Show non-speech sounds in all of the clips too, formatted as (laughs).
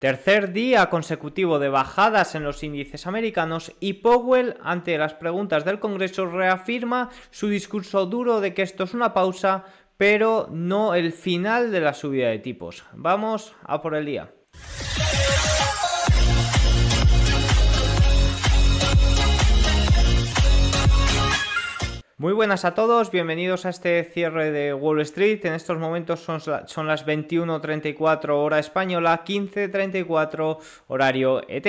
Tercer día consecutivo de bajadas en los índices americanos y Powell, ante las preguntas del Congreso, reafirma su discurso duro de que esto es una pausa, pero no el final de la subida de tipos. Vamos a por el día. Muy buenas a todos, bienvenidos a este cierre de Wall Street. En estos momentos son, son las 21.34 hora española, 15.34 horario ET.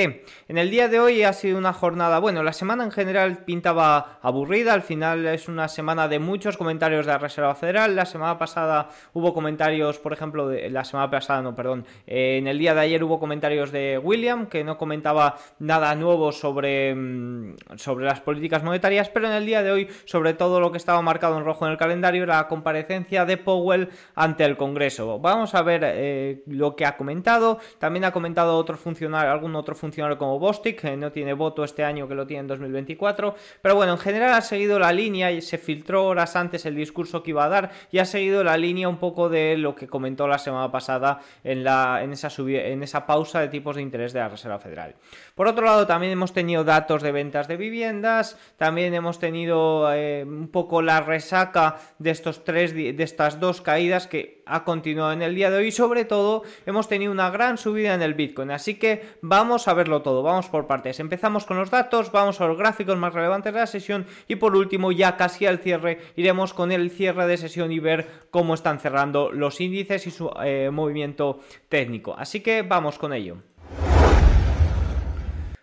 En el día de hoy ha sido una jornada, bueno, la semana en general pintaba aburrida, al final es una semana de muchos comentarios de la Reserva Federal. La semana pasada hubo comentarios, por ejemplo, la semana pasada, no, perdón, eh, en el día de ayer hubo comentarios de William, que no comentaba nada nuevo sobre, mm, sobre las políticas monetarias, pero en el día de hoy, sobre todo, lo que estaba marcado en rojo en el calendario era la comparecencia de Powell ante el Congreso. Vamos a ver eh, lo que ha comentado. También ha comentado otro funcionario, algún otro funcionario como Bostic, que no tiene voto este año, que lo tiene en 2024. Pero bueno, en general ha seguido la línea y se filtró horas antes el discurso que iba a dar y ha seguido la línea un poco de lo que comentó la semana pasada en, la, en, esa, en esa pausa de tipos de interés de la Reserva Federal. Por otro lado, también hemos tenido datos de ventas de viviendas, también hemos tenido eh, un poco la resaca de estos tres de estas dos caídas que ha continuado en el día de hoy. Y sobre todo hemos tenido una gran subida en el Bitcoin así que vamos a verlo todo vamos por partes. Empezamos con los datos vamos a los gráficos más relevantes de la sesión y por último ya casi al cierre iremos con el cierre de sesión y ver cómo están cerrando los índices y su eh, movimiento técnico. Así que vamos con ello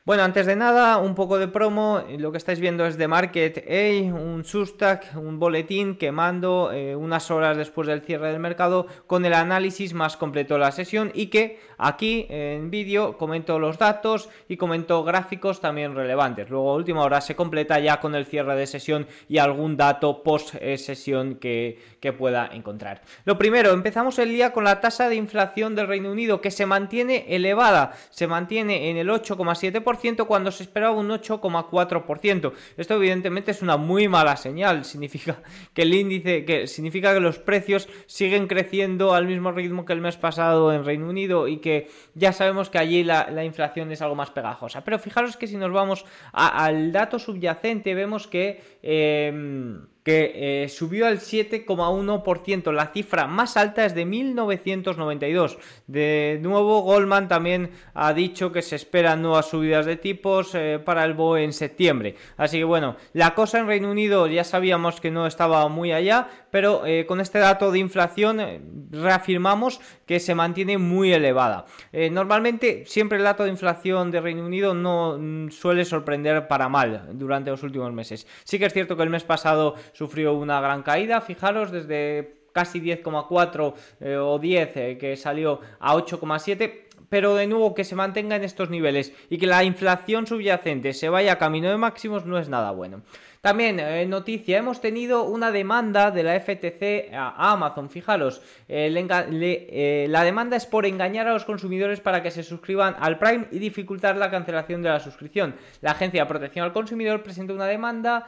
bueno, antes de nada, un poco de promo. Lo que estáis viendo es de Market A, un Sustack, un boletín que mando eh, unas horas después del cierre del mercado con el análisis más completo de la sesión y que aquí en vídeo comento los datos y comento gráficos también relevantes. Luego, última hora se completa ya con el cierre de sesión y algún dato post sesión que, que pueda encontrar. Lo primero, empezamos el día con la tasa de inflación del Reino Unido que se mantiene elevada, se mantiene en el 8,7% cuando se esperaba un 8,4%. Esto evidentemente es una muy mala señal, (laughs) significa que el índice, que significa que los precios siguen creciendo al mismo ritmo que el mes pasado en Reino Unido y que ya sabemos que allí la, inflación es algo más pegajosa. Pero fijaros que si nos vamos al dato subyacente vemos que... Eh, que eh, subió al 7,1%. La cifra más alta es de 1992. De nuevo, Goldman también ha dicho que se esperan nuevas subidas de tipos eh, para el BOE en septiembre. Así que bueno, la cosa en Reino Unido ya sabíamos que no estaba muy allá, pero eh, con este dato de inflación reafirmamos que se mantiene muy elevada. normalmente siempre el dato de inflación de Reino Unido no mm, suele sorprender para mal durante los últimos meses. Sí que es cierto que el mes pasado sufrió una gran caída, fijaros, desde casi 10,4 eh, o 10 eh, que salió a 8,7 pero de nuevo que se mantenga en estos niveles y que la inflación subyacente se vaya camino de máximos no es nada bueno. También, eh, noticia, hemos tenido una demanda de la FTC a Amazon. Fijaros, eh, eh, la demanda es por engañar a los consumidores para que se suscriban al Prime y dificultar la cancelación de la suscripción. La Agencia de Protección al Consumidor presenta una demanda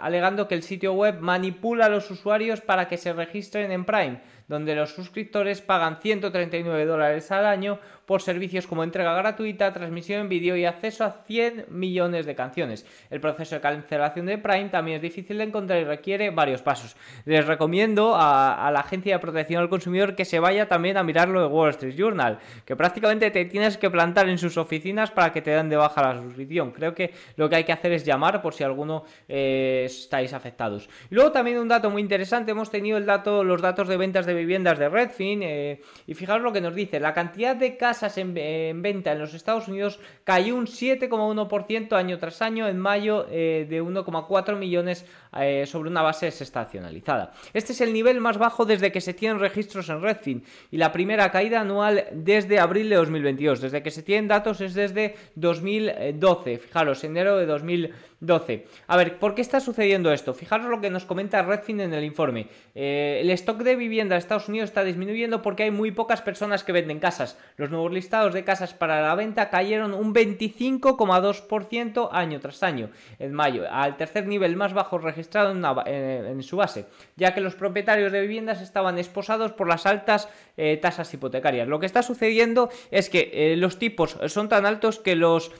alegando que el sitio web manipula a los usuarios para que se registren en Prime donde los suscriptores pagan 139 dólares al año por servicios como entrega gratuita, transmisión en vídeo y acceso a 100 millones de canciones. El proceso de cancelación de Prime también es difícil de encontrar y requiere varios pasos. Les recomiendo a, la Agencia de Protección al Consumidor que se vaya también a mirarlo de Wall Street Journal, que prácticamente te tienes que plantar en sus oficinas para que te den de baja la suscripción. Creo que lo que hay que hacer es llamar por si alguno eh, estáis afectados. Y luego también un dato muy interesante, hemos tenido los datos de ventas de viviendas de Redfin eh, y fijaros lo que nos dice, la cantidad de casas en, venta en los Estados Unidos cayó un 7,1% año tras año en mayo eh, de 1,4 millones eh, sobre una base desestacionalizada. Este es el nivel más bajo desde que se tienen registros en Redfin y la primera caída anual desde abril de 2022. Desde que se tienen datos es desde 2012. Fijaros, enero de 2012. 2012. A ver, ¿por qué está sucediendo esto? Fijaros lo que nos comenta Redfin en el informe. Eh, el stock de vivienda de Estados Unidos está disminuyendo porque hay muy pocas personas que venden casas. Los nuevos listados de casas para la venta cayeron un 25,2% año tras año en mayo, al tercer nivel más bajo registrado en, su base, ya que los propietarios de viviendas estaban esposados por las altas eh, tasas hipotecarias. Lo que está sucediendo es que eh, los tipos son tan altos que los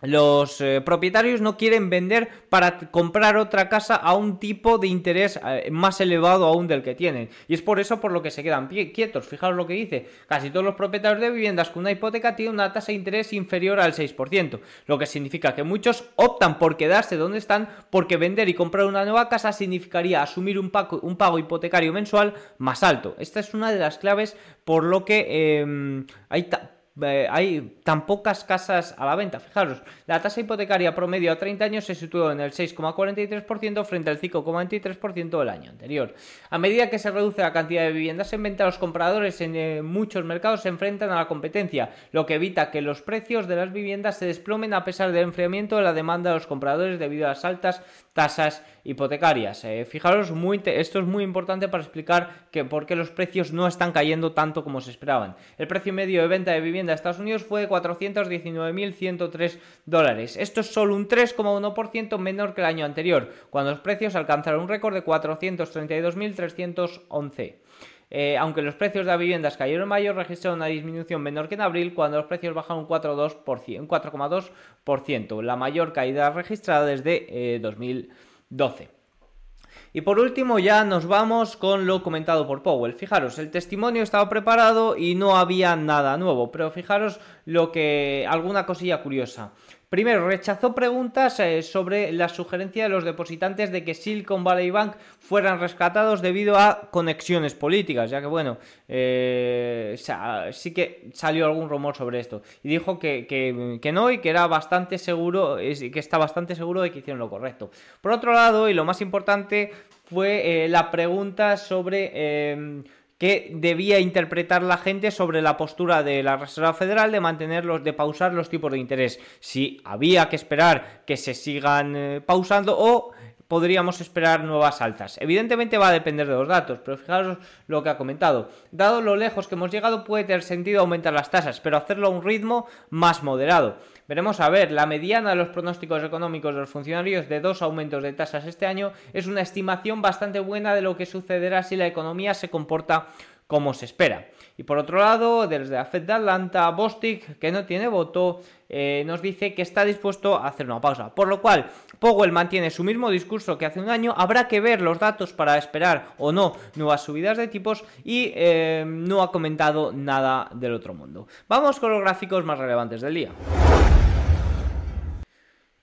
los eh, propietarios no quieren vender para comprar otra casa a un tipo de interés eh, más elevado aún del que tienen. Y es por eso por lo que se quedan quietos. Fijaos lo que dice. Casi todos los propietarios de viviendas con una hipoteca tienen una tasa de interés inferior al 6%. Lo que significa que muchos optan por quedarse donde están porque vender y comprar una nueva casa significaría asumir un pago, hipotecario mensual más alto. Esta es una de las claves por lo que em, hay eh, hay tan pocas casas a la venta. Fijaros, la tasa hipotecaria promedio a 30 años se situó en el 6,43% frente al 5,23% del año anterior. A medida que se reduce la cantidad de viviendas en venta, los compradores en eh, muchos mercados se enfrentan a la competencia, lo que evita que los precios de las viviendas se desplomen a pesar del enfriamiento de la demanda de los compradores debido a las altas tasas hipotecarias. Eh, fijaros, esto es muy importante para explicar que por qué los precios no están cayendo tanto como se esperaban. El precio medio de venta de vivienda de Estados Unidos fue de 419.103 dólares. Esto es solo un 3,1% menor que el año anterior, cuando los precios alcanzaron un récord de 432.311. Eh, aunque los precios de viviendas cayeron en mayo, registraron una disminución menor que en abril, cuando los precios bajaron un 4,2%, la mayor caída registrada desde eh, 2000. 12. Y por último ya nos vamos con lo comentado por Powell. Fijaros, el testimonio estaba preparado y no había nada nuevo, pero fijaros lo que alguna cosilla curiosa. Primero, rechazó preguntas eh, sobre la sugerencia de los depositantes de que Silicon Valley Bank fueran rescatados debido a conexiones políticas, ya que, bueno, eh, sí que salió algún rumor sobre esto. Y dijo que, que, no y que era bastante seguro, que está bastante seguro de que hicieron lo correcto. Por otro lado, y lo más importante, fue eh, la pregunta sobre que debía interpretar la gente sobre la postura de la Reserva Federal de mantenerlos, de pausar los tipos de interés. Si había que esperar que se sigan eh, pausando o podríamos esperar nuevas altas. Evidentemente va a depender de los datos, pero fijaros lo que ha comentado. Dado lo lejos que hemos llegado, puede tener sentido aumentar las tasas, pero hacerlo a un ritmo más moderado. Veremos a ver, la mediana de los pronósticos económicos de los funcionarios de dos aumentos de tasas este año es una estimación bastante buena de lo que sucederá si la economía se comporta como se espera. Y por otro lado, desde la Fed de Atlanta, Bostic, que no tiene voto, eh, nos dice que está dispuesto a hacer una pausa. Por lo cual, Powell mantiene su mismo discurso que hace un año. Habrá que ver los datos para esperar o no nuevas subidas de tipos y eh, no ha comentado nada del otro mundo. Vamos con los gráficos más relevantes del día.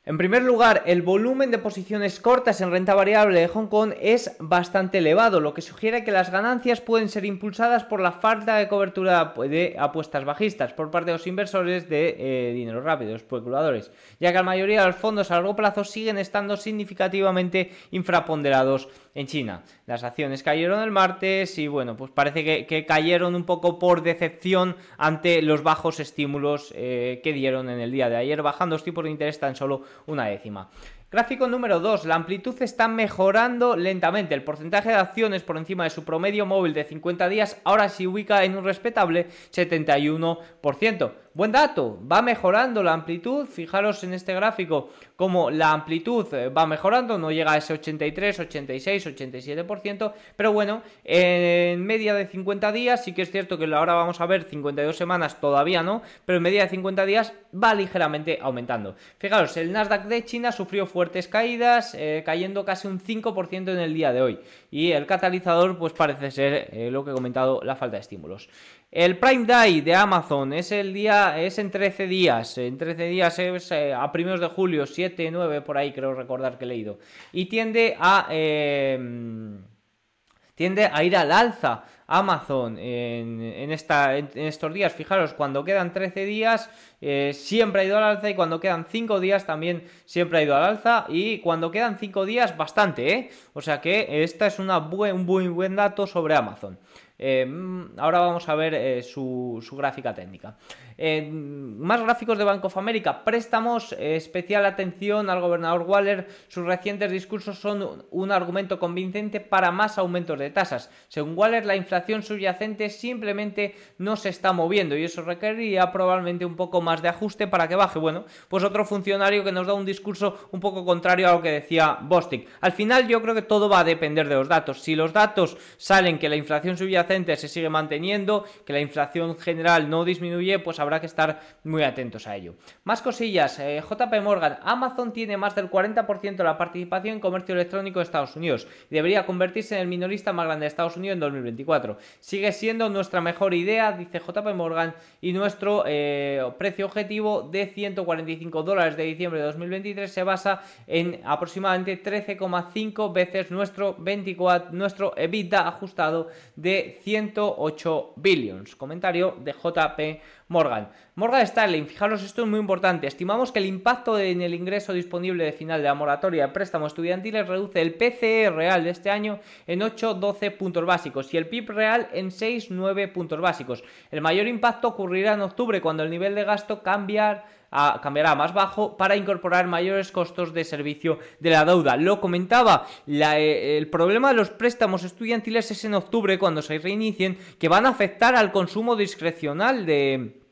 En primer lugar, el volumen de posiciones cortas en renta variable de Hong Kong es bastante elevado, lo que sugiere que las ganancias pueden ser impulsadas por la falta de cobertura de apuestas bajistas por parte de los inversores de eh, dinero rápido, especuladores, ya que la mayoría de los fondos a largo plazo siguen estando significativamente infraponderados en China. Las acciones cayeron el martes y bueno, pues parece que, cayeron un poco por decepción ante los bajos estímulos eh, que dieron en el día de ayer, bajando los tipos de interés tan solo una décima. Gráfico número 2. La amplitud está mejorando lentamente. El porcentaje de acciones por encima de su promedio móvil de 50 días ahora se ubica en un respetable 71%. Buen dato, va mejorando la amplitud. Fijaros en este gráfico como la amplitud eh, va mejorando, no llega a ese 83, 86, 87%, pero bueno, en media de 50 días, sí que es cierto que ahora vamos a ver 52 semanas, todavía no, pero en media de 50 días va ligeramente aumentando. Fijaros, el Nasdaq de China sufrió fuertes caídas, eh, cayendo casi un 5% en el día de hoy, y el catalizador pues parece ser eh, lo que he comentado, la falta de estímulos. El Prime Day de Amazon es el día, es en 13 días. En 13 días es eh, a primeros de julio, 7, 9, por ahí creo recordar que he leído. Y tiende a. Em, tiende a ir al alza Amazon en, esta, en, estos días. Fijaros, cuando quedan 13 días eh, siempre ha ido al alza y cuando quedan 5 días también siempre ha ido al alza y cuando quedan 5 días bastante, ¿eh? O sea que esta es una un muy buen dato sobre Amazon. Eh, mm, ahora vamos a ver eh, su, gráfica técnica. más gráficos de Bank of America. Préstamos, especial atención al gobernador Waller. Sus recientes discursos son un argumento convincente para más aumentos de tasas. Según Waller, la inflación subyacente simplemente no se está moviendo y eso requeriría probablemente un poco más de ajuste para que baje. Bueno, pues otro funcionario que nos da un discurso un poco contrario a lo que decía Bostic. Al final yo creo que todo va a depender de los datos. Si los datos salen que la inflación subyacente se sigue manteniendo, que la inflación general no disminuye, pues habrá que estar muy atentos a ello. Más cosillas, eh, JP Morgan, Amazon tiene más del 40% de la participación en comercio electrónico de Estados Unidos y debería convertirse en el minorista más grande de Estados Unidos en 2024. Sigue siendo nuestra mejor idea, dice JP Morgan, y nuestro eh, precio objetivo de 145 dólares de diciembre de 2023 se basa en aproximadamente 13,5 veces nuestro 24, nuestro EBITDA ajustado de 108 billions. Comentario de JP Morgan. Morgan Stanley, fijaros, esto es muy importante. Estimamos que el impacto en el ingreso disponible de final de la moratoria de préstamos estudiantiles reduce el PCE real de este año en 8-12 puntos básicos y el PIB real en 6-9 puntos básicos. El mayor impacto ocurrirá en octubre cuando el nivel de gasto cambiar cambiará más bajo para incorporar mayores costos de servicio de la deuda. Lo comentaba, eh, el problema de los préstamos estudiantiles es en octubre cuando se reinicien que van a afectar al consumo discrecional de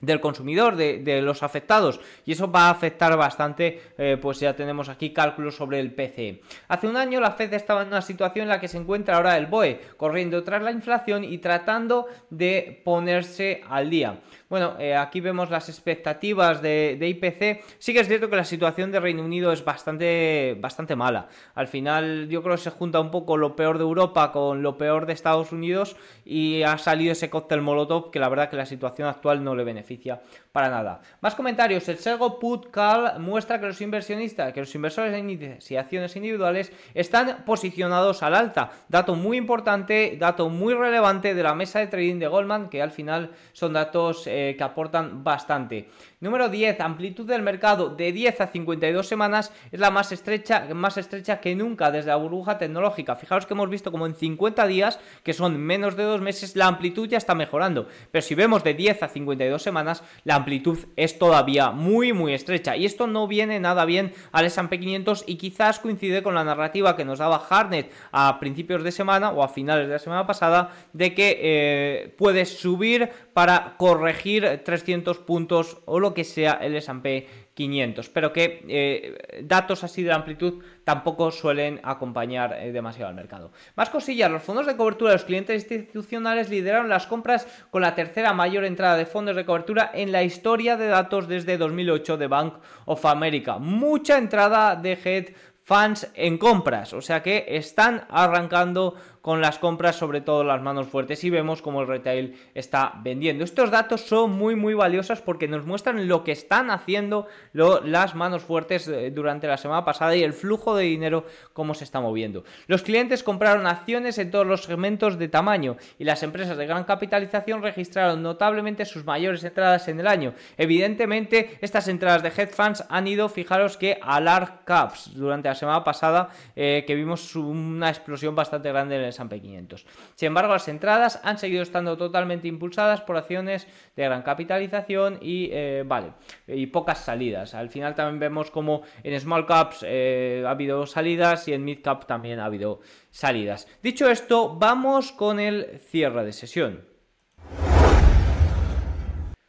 del consumidor, de, los afectados y eso va a afectar bastante, eh, pues ya tenemos aquí cálculos sobre el PCE. Hace un año la Fed estaba en una situación en la que se encuentra ahora el BOE, corriendo tras la inflación y tratando de ponerse al día. Bueno, eh, aquí vemos las expectativas de, IPC. Sí que es cierto que la situación de Reino Unido es bastante, bastante mala. Al final yo creo que se junta un poco lo peor de Europa con lo peor de Estados Unidos y ha salido ese cóctel molotov que la verdad que la situación actual no le beneficia beneficia para nada. Más comentarios. El Sergo Put Call muestra que los inversionistas, que los inversores en índices y acciones individuales están posicionados al alta. Dato muy importante, dato muy relevante de la mesa de trading de Goldman, que al final son datos... Eh, que aportan bastante. Número 10, amplitud del mercado de 10 a 52 semanas es la más estrecha, más estrecha que nunca desde la burbuja tecnológica. Fijaros que hemos visto como en 50 días, que son menos de dos meses, la amplitud ya está mejorando. Pero si vemos de 10 a 52 semanas, la amplitud es todavía muy muy estrecha. Y esto no viene nada bien al S&P 500 y quizás coincide con la narrativa que nos daba Harnett a principios de semana o a finales de la semana pasada de que eh, puede subir para corregir 300 puntos o lo que sea el S&P 500, pero que eh, datos así de amplitud tampoco suelen acompañar eh, demasiado al mercado. Más cosillas, los fondos de cobertura de los clientes institucionales lideraron las compras con la tercera mayor entrada de fondos de cobertura en la historia de datos desde 2008 de Bank of America. Mucha entrada de head fans en compras, o sea que están arrancando con las compras, sobre todo las manos fuertes, y vemos cómo el retail está vendiendo. Estos datos son muy, muy valiosos porque nos muestran lo que están haciendo las manos fuertes eh, durante la semana pasada y el flujo de dinero, cómo se está moviendo. Los clientes compraron acciones en todos los segmentos de tamaño y las empresas de gran capitalización registraron notablemente sus mayores entradas en el año. Evidentemente, estas entradas de hedge funds han ido, fijaros que a large caps durante la semana pasada, eh, que vimos una explosión bastante grande en el S&P 500. Sin embargo, las entradas han seguido estando totalmente impulsadas por acciones de gran capitalización y, eh, vale, y pocas salidas. Al final también vemos como en small caps eh, ha habido salidas y en mid cap también ha habido salidas. Dicho esto, vamos con el cierre de sesión.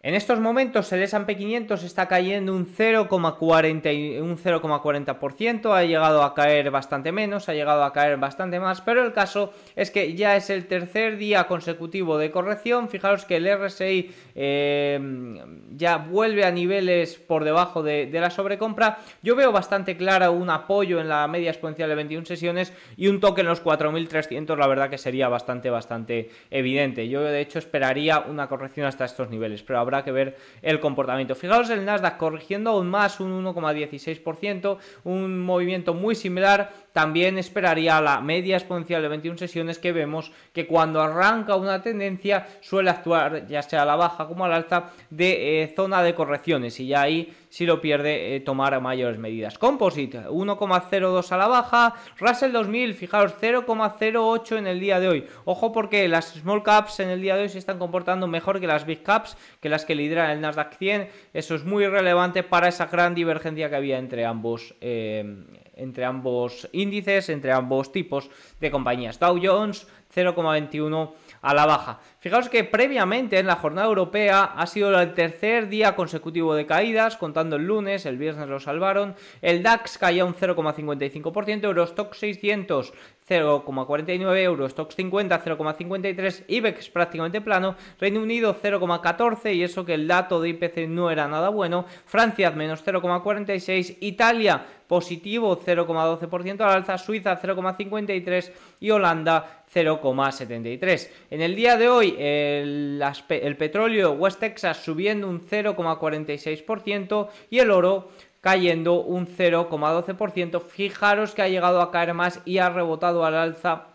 En estos momentos el S&P 500 está cayendo un 0,40%, ha llegado a caer bastante menos, ha llegado a caer bastante más, pero el caso es que ya es el tercer día consecutivo de corrección. Fijaros que el RSI eh, ya vuelve a niveles por debajo de, la sobrecompra. Yo veo bastante clara un apoyo en la media exponencial de 21 sesiones y un toque en los 4.300, la verdad que sería bastante, bastante evidente. Yo de hecho esperaría una corrección hasta estos niveles, habrá que ver el comportamiento. Fijaos el Nasdaq corrigiendo aún más un 1,16%, un movimiento muy similar. También esperaría la media exponencial de 21 sesiones que vemos que cuando arranca una tendencia suele actuar ya sea a la baja como al alta de eh, zona de correcciones y ya ahí si lo pierde tomar mayores medidas. Composite 1,02 a la baja, Russell 2000, fijaros 0,08 en el día de hoy. Ojo porque las small caps en el día de hoy se están comportando mejor que las big caps, que las que lideran el Nasdaq 100. Eso es muy relevante para esa gran divergencia que había entre ambos. Eh, entre ambos índices, entre ambos tipos de compañías. Dow Jones 0,21 a la baja. Fijaos que previamente en la jornada europea ha sido el tercer día consecutivo de caídas, contando el lunes, el viernes lo salvaron. El DAX caía un 0,55%, Eurostock 600 0,49 euros, Stocks 50 0,53, IBEX prácticamente plano, Reino Unido 0,14 y eso que el dato de IPC no era nada bueno, Francia menos 0,46, Italia positivo 0,12% al alza, Suiza 0,53 y Holanda 0,73. En el día de hoy el, petróleo West Texas subiendo un 0,46% y el oro cayendo un 0,12%. Fijaros que ha llegado a caer más y ha rebotado al alza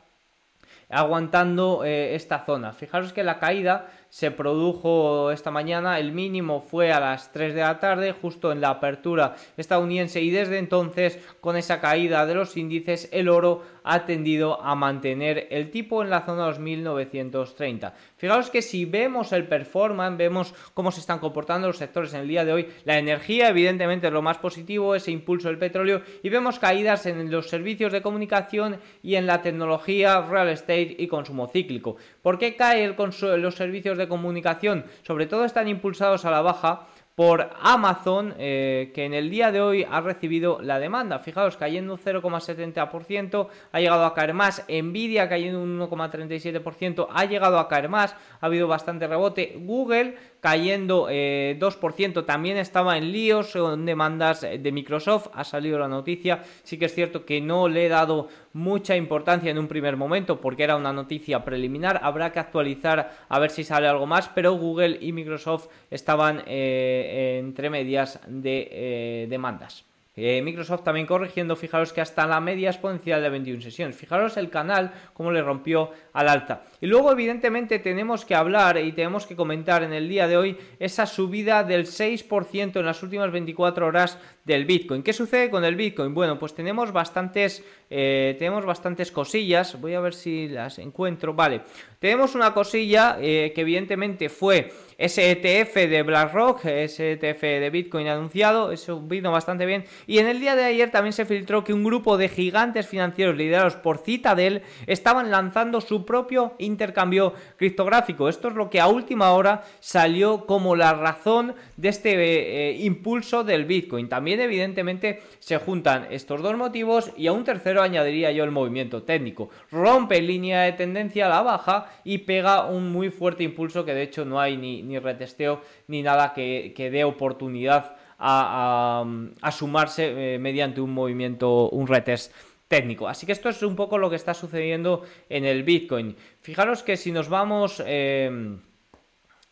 aguantando eh, esta zona. Fijaros que la caída se produjo esta mañana, el mínimo fue a las 3 de la tarde, justo en la apertura estadounidense y desde entonces con esa caída de los índices el oro ha tendido a mantener el tipo en la zona 2930. Fijaos que si vemos el performance, vemos cómo se están comportando los sectores en el día de hoy, la energía evidentemente es lo más positivo, ese impulso del petróleo y vemos caídas en los servicios de comunicación y en la tecnología, real estate y consumo cíclico. ¿Por qué cae el los servicios de comunicación? Sobre todo están impulsados a la baja por Amazon, eh, que en el día de hoy ha recibido la demanda. Fijaos, cayendo un 0,70%, ha llegado a caer más. Nvidia cayendo un 1,37%, ha llegado a caer más. Ha habido bastante rebote. Google cayendo 2%, eh, también estaba en líos con demandas de Microsoft, ha salido la noticia, sí que es cierto que no le he dado mucha importancia en un primer momento porque era una noticia preliminar, habrá que actualizar a ver si sale algo más, pero Google y Microsoft estaban eh, entre medias de eh, demandas. Eh, Microsoft también corrigiendo, fijaros que hasta la media exponencial de 21 sesiones. Fijaros el canal, cómo le rompió al alta. Y luego, evidentemente, tenemos que hablar y tenemos que comentar en el día de hoy esa subida del 6% en las últimas 24 horas del Bitcoin. ¿Qué sucede con el Bitcoin? Bueno, pues tenemos bastantes, eh, tenemos bastantes cosillas. Voy a ver si las encuentro. Vale, tenemos una cosilla eh, que evidentemente fue ese ETF de BlackRock, ese ETF de Bitcoin anunciado, eso vino bastante bien. Y en el día de ayer también se filtró que un grupo de gigantes financieros liderados por Citadel estaban lanzando su propio intercambio criptográfico. Esto es lo que a última hora salió como la razón de este eh, impulso del Bitcoin. También evidentemente se juntan estos dos motivos y a un tercero añadiría yo el movimiento técnico. Rompe línea de tendencia a la baja y pega un muy fuerte impulso que de hecho no hay ni, ni retesteo ni nada que, que dé oportunidad a, sumarse eh, mediante un movimiento, un retest técnico. Así que esto es un poco lo que está sucediendo en el Bitcoin. Fijaros que si nos vamos... Eh,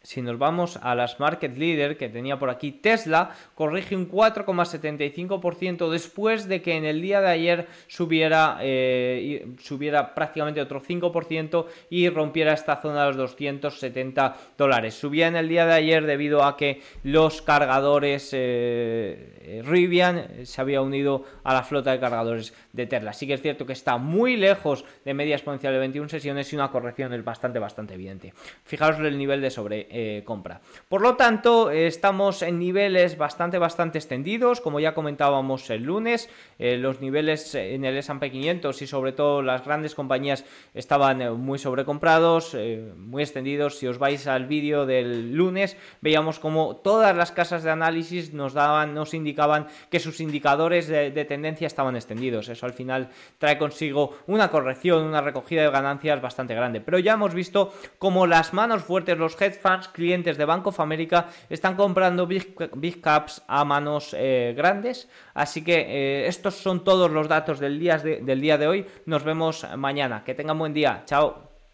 si nos vamos a las market leader que tenía por aquí Tesla, corrige un 4,75% después de que en el día de ayer subiera, eh, subiera prácticamente otro 5% y rompiera esta zona de los 270 dólares. Subía en el día de ayer debido a que los cargadores eh, Rivian se había unido a la flota de cargadores de Tesla. Sí que es cierto que está muy lejos de media exponencial de 21 sesiones y una corrección es bastante, bastante evidente. Fijaros el nivel de sobre eh, compra. Por lo tanto, estamos en niveles bastante, bastante extendidos, como ya comentábamos el lunes, eh, los niveles en el S&P 500 y sobre todo las grandes compañías estaban eh, muy sobrecomprados, muy extendidos. Si os vais al vídeo del lunes, veíamos como todas las casas de análisis nos daban, nos indicaban que sus indicadores de, de tendencia estaban extendidos. Eso al final trae consigo una corrección, una recogida de ganancias bastante grande. Pero ya hemos visto como las manos fuertes, los hedge funds clientes de Bank of America están comprando big, caps a manos eh, grandes. Así que eh, estos son todos los datos del día, del día de hoy. Nos vemos mañana. Que tengan buen día. Chao.